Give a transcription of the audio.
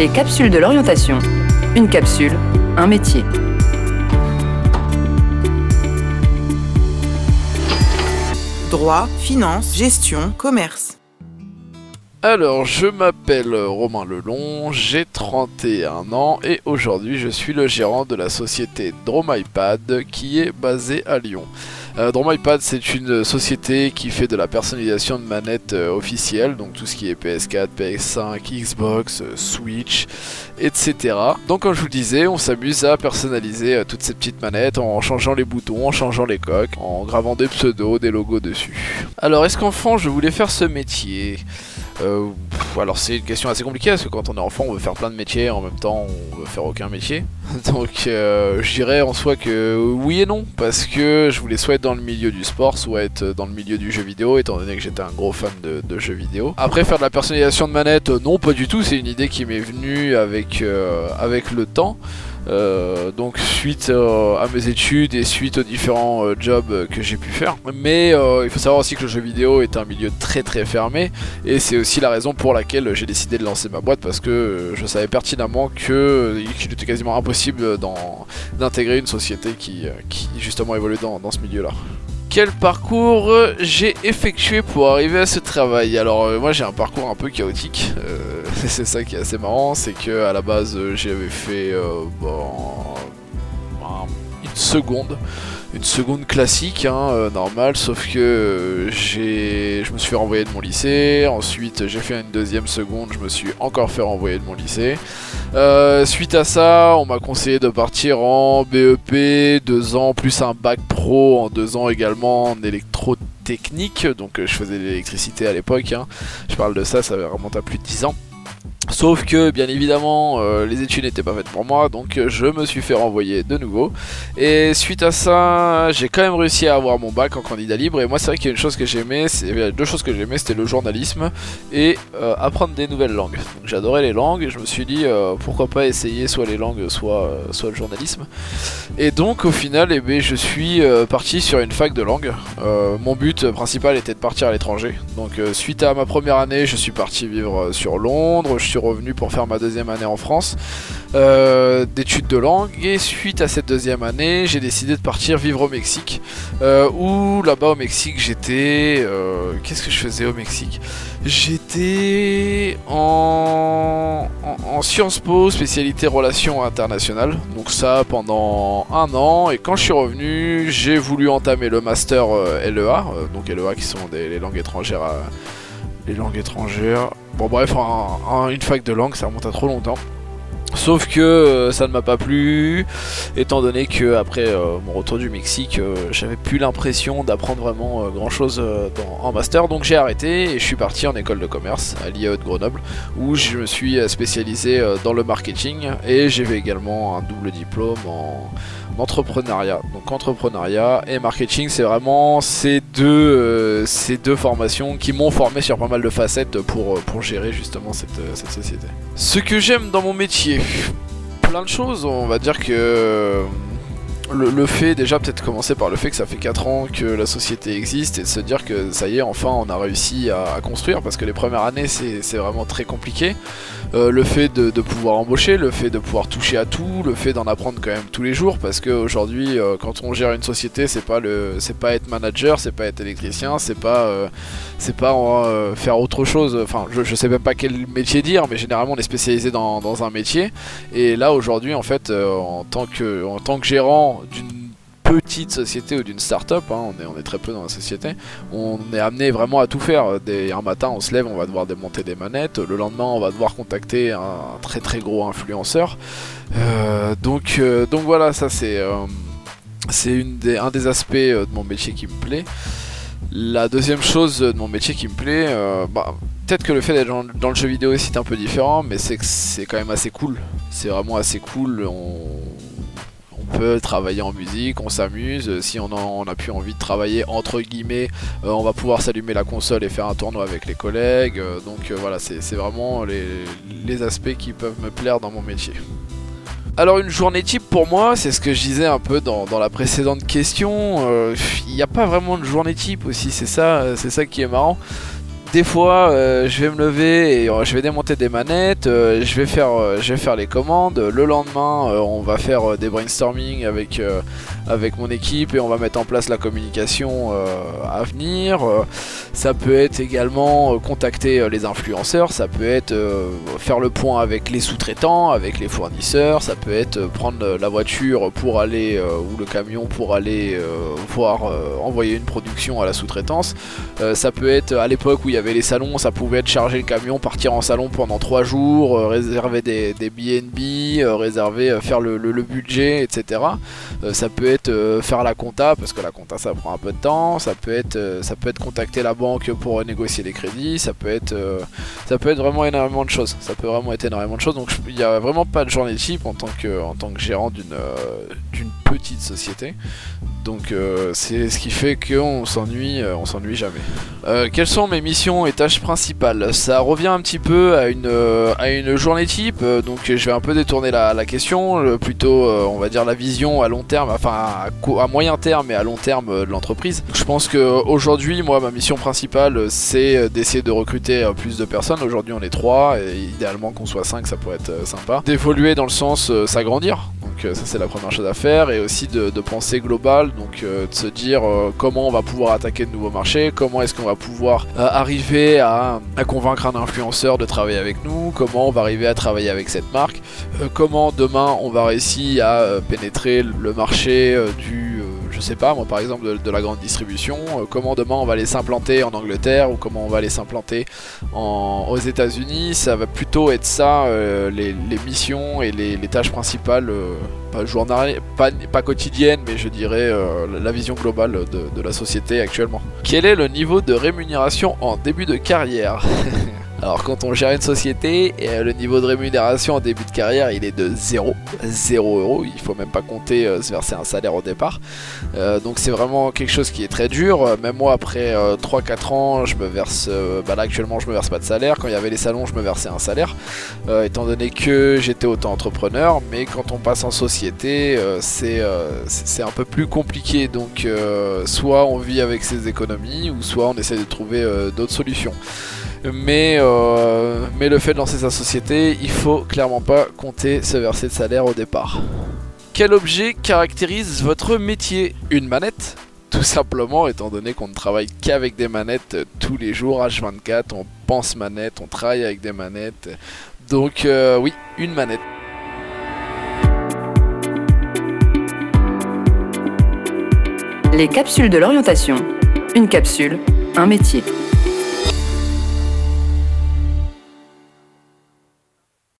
Les capsules de l'orientation. Une capsule, un métier. Droit, finance, gestion, commerce. Alors, je m'appelle Romain Lelon, j'ai 31 ans et aujourd'hui je suis le gérant de la société DromIPad qui est basée à Lyon. Euh, c'est une société qui fait de la personnalisation de manettes euh, officielles, donc tout ce qui est PS4, PS5, Xbox, euh, Switch, etc. Donc comme je vous le disais, on s'amuse à personnaliser euh, toutes ces petites manettes en changeant les boutons, en changeant les coques, en gravant des pseudos, des logos dessus. Alors est-ce qu'enfant je voulais faire ce métier? Euh, alors c'est une question assez compliquée parce que quand on est enfant on veut faire plein de métiers en même temps on veut faire aucun métier. Donc euh, je dirais en soi que oui et non parce que je voulais soit être dans le milieu du sport soit être dans le milieu du jeu vidéo étant donné que j'étais un gros fan de, de jeux vidéo. Après faire de la personnalisation de manette euh, non pas du tout c'est une idée qui m'est venue avec, euh, avec le temps. Euh, donc suite euh, à mes études et suite aux différents euh, jobs que j'ai pu faire. Mais il faut savoir aussi que le jeu vidéo est un milieu très très fermé et c'est aussi la raison pour laquelle j'ai décidé de lancer ma boîte parce que je savais pertinemment que qu'il était quasiment impossible d'intégrer une société qui, justement évolue dans, ce milieu-là. Quel parcours j'ai effectué pour arriver à ce travail? Alors moi j'ai un parcours un peu chaotique, c'est ça qui est assez marrant, c'est que à la base euh, j'avais fait euh, bon, un- une seconde, une seconde classique, hein, euh, normale, sauf que je me suis fait renvoyer de mon lycée, ensuite j'ai fait une deuxième seconde, je me suis encore fait renvoyer de mon lycée. Suite à ça, on m'a conseillé de partir en BEP, deux ans, plus un bac pro en deux ans également en électrotechnique, donc je faisais de l'électricité à l'époque, hein. je parle de ça, ça remonte à plus de 10 ans. Sauf que, bien évidemment, euh, les études n'étaient pas faites pour moi, donc euh, je me suis fait renvoyer de nouveau. Et suite à ça, j'ai quand même réussi à avoir mon bac en candidat libre. Et moi, c'est vrai qu'il y a une chose que j'aimais, deux choses que j'aimais, c'était le journalisme et euh, apprendre des nouvelles langues. Donc j'adorais les langues je me suis dit pourquoi pas essayer soit les langues, soit, soit le journalisme. Et donc au final, eh ben, je suis parti sur une fac de langue. Mon but principal était de partir à l'étranger. Donc suite à ma première année, je suis parti vivre sur Londres. Je suis revenu pour faire ma deuxième année en France euh, d'études de langue. Et suite à cette deuxième année, j'ai décidé de partir vivre au Mexique. Euh, où là-bas au Mexique, j'étais... euh, Qu'est-ce que je faisais au Mexique? J'étais en... en, en Sciences Po, spécialité relations internationales. Donc ça pendant un an. Et quand je suis revenu, j'ai voulu entamer le master euh, LEA. donc LEA qui sont les langues étrangères. Les langues étrangères. Bon bref, un- un- une fac de langue, ça remonte à trop longtemps. Sauf que euh, ça ne m'a pas plu, étant donné que après euh, mon retour du Mexique, euh, j'avais plus l'impression d'apprendre vraiment grand chose en master, donc j'ai arrêté et je suis parti en école de commerce à l'IAE de Grenoble, où je me suis spécialisé dans le marketing et j'ai fait également un double diplôme en entrepreneuriat. Donc entrepreneuriat et marketing, c'est vraiment ces deux, ces deux formations qui m'ont formé sur pas mal de facettes pour, pour gérer justement cette, cette société. Ce que j'aime dans mon métier, plein de choses. On va dire que euh, le, le fait, déjà peut-être commencer par le fait que ça fait 4 ans que la société existe et de se dire que ça y est, enfin on a réussi à, construire parce que les premières années c'est vraiment très compliqué. Euh, le fait de, de pouvoir embaucher, le fait de pouvoir toucher à tout, le fait d'en apprendre quand même tous les jours parce qu'aujourd'hui euh, quand on gère une société c'est pas pas être manager, c'est pas être électricien, c'est pas euh, c'est pas euh, faire autre chose. Enfin je, je sais même pas quel métier dire mais généralement on est spécialisé dans, dans un métier et là aujourd'hui en fait en tant que en tant que gérant d'une petite société ou d'une start-up, hein, on, est, est très peu dans la société, on est amené vraiment à tout faire. Un matin, on se lève, on va devoir démonter des manettes. Le lendemain, on va devoir contacter un très très gros influenceur. Euh, donc, euh, donc voilà, ça c'est euh, un des aspects de mon métier qui me plaît. La deuxième chose de mon métier qui me plaît, bah, peut-être que le fait d'être dans, le jeu vidéo c'est un peu différent, mais c'est que c'est quand même assez cool. C'est vraiment assez cool. Peut travailler en musique, on s'amuse. Si on a, on a plus envie de travailler entre guillemets, euh, on va pouvoir s'allumer la console et faire un tournoi avec les collègues. Euh, donc euh, voilà, c'est vraiment les, aspects qui peuvent me plaire dans mon métier. Alors une journée type pour moi, c'est ce que je disais un peu dans, la précédente question. euh, Il n'y a pas vraiment de journée type aussi, c'est ça, c'est ça qui est marrant. Des fois, euh, je vais me lever et euh, je vais démonter des manettes, euh, je, vais faire, je vais faire les commandes. Le lendemain, on va faire des brainstorming avec, avec mon équipe et on va mettre en place la communication à venir. ça peut être également contacter les influenceurs, ça peut être faire le point avec les sous-traitants, avec les fournisseurs, ça peut être prendre la voiture pour aller ou le camion pour aller voir envoyer une production à la sous-traitance. ça peut être à l'époque où il y les salons, ça pouvait être charger le camion, partir en salon pendant 3 jours, euh, réserver des, des BNB, euh, réserver, euh, faire le, budget, etc. ça peut être faire la compta, parce que la compta ça prend un peu de temps, ça peut être, ça peut être contacter la banque pour négocier les crédits, ça peut être, ça peut être vraiment énormément de choses. Ça peut vraiment être énormément de choses. Donc il n'y a vraiment pas de journée type en tant que, en tant que gérant d'une petite société. Donc c'est ce qui fait qu'on s'ennuie, on s'ennuie jamais. quelles sont mes missions et tâches principales? Ça revient un petit peu à une, à une journée type, euh, donc je vais un peu détourner la, question, plutôt euh, on va dire la vision à long terme, enfin à, moyen terme et à long terme euh, de l'entreprise. Je pense qu'aujourd'hui, moi, ma mission principale, c'est d'essayer de recruter plus de personnes. Aujourd'hui, on est 3, et idéalement qu'on soit 5, ça pourrait être sympa. D'évoluer dans le sens s'agrandir, donc ça c'est la première chose à faire, et aussi de, penser global, donc de se dire comment on va pouvoir attaquer de nouveaux marchés, comment est-ce qu'on va pouvoir arriver à, convaincre un influenceur de travailler avec nous, comment on va arriver à travailler avec cette marque, euh, comment demain on va réussir à euh, pénétrer le marché euh, du, je sais pas moi par exemple de, la grande distribution, comment demain on va aller s'implanter en Angleterre ou comment on va aller s'implanter aux États-Unis, ça va plutôt être ça les, missions et les, tâches principales pas, journal, pas, pas, quotidienne, mais je dirais la vision globale de, la société actuellement. Quel est le niveau de rémunération en début de carrière? Alors quand on gère une société, euh, le niveau de rémunération en début de carrière il est de 0, 0 euros, il faut même pas compter euh, se verser un salaire au départ. Euh, donc c'est vraiment quelque chose qui est très dur. Même moi après 3-4 ans je me verse, bah là actuellement je me verse pas de salaire, quand il y avait les salons je me versais un salaire, étant donné que j'étais auto-entrepreneur, mais quand on passe en société c'est un peu plus compliqué. Donc soit on vit avec ses économies ou soit on essaie de trouver d'autres solutions. Mais, euh, mais le fait de lancer sa société, il faut clairement pas compter se verser de salaire au départ. Quel objet caractérise votre métier? Une manette? Tout simplement, étant donné qu'on ne travaille qu'avec des manettes tous les jours, H24, on pense manette, on travaille avec des manettes. Donc euh, oui, une manette. Les capsules de l'orientation. Une capsule, un métier.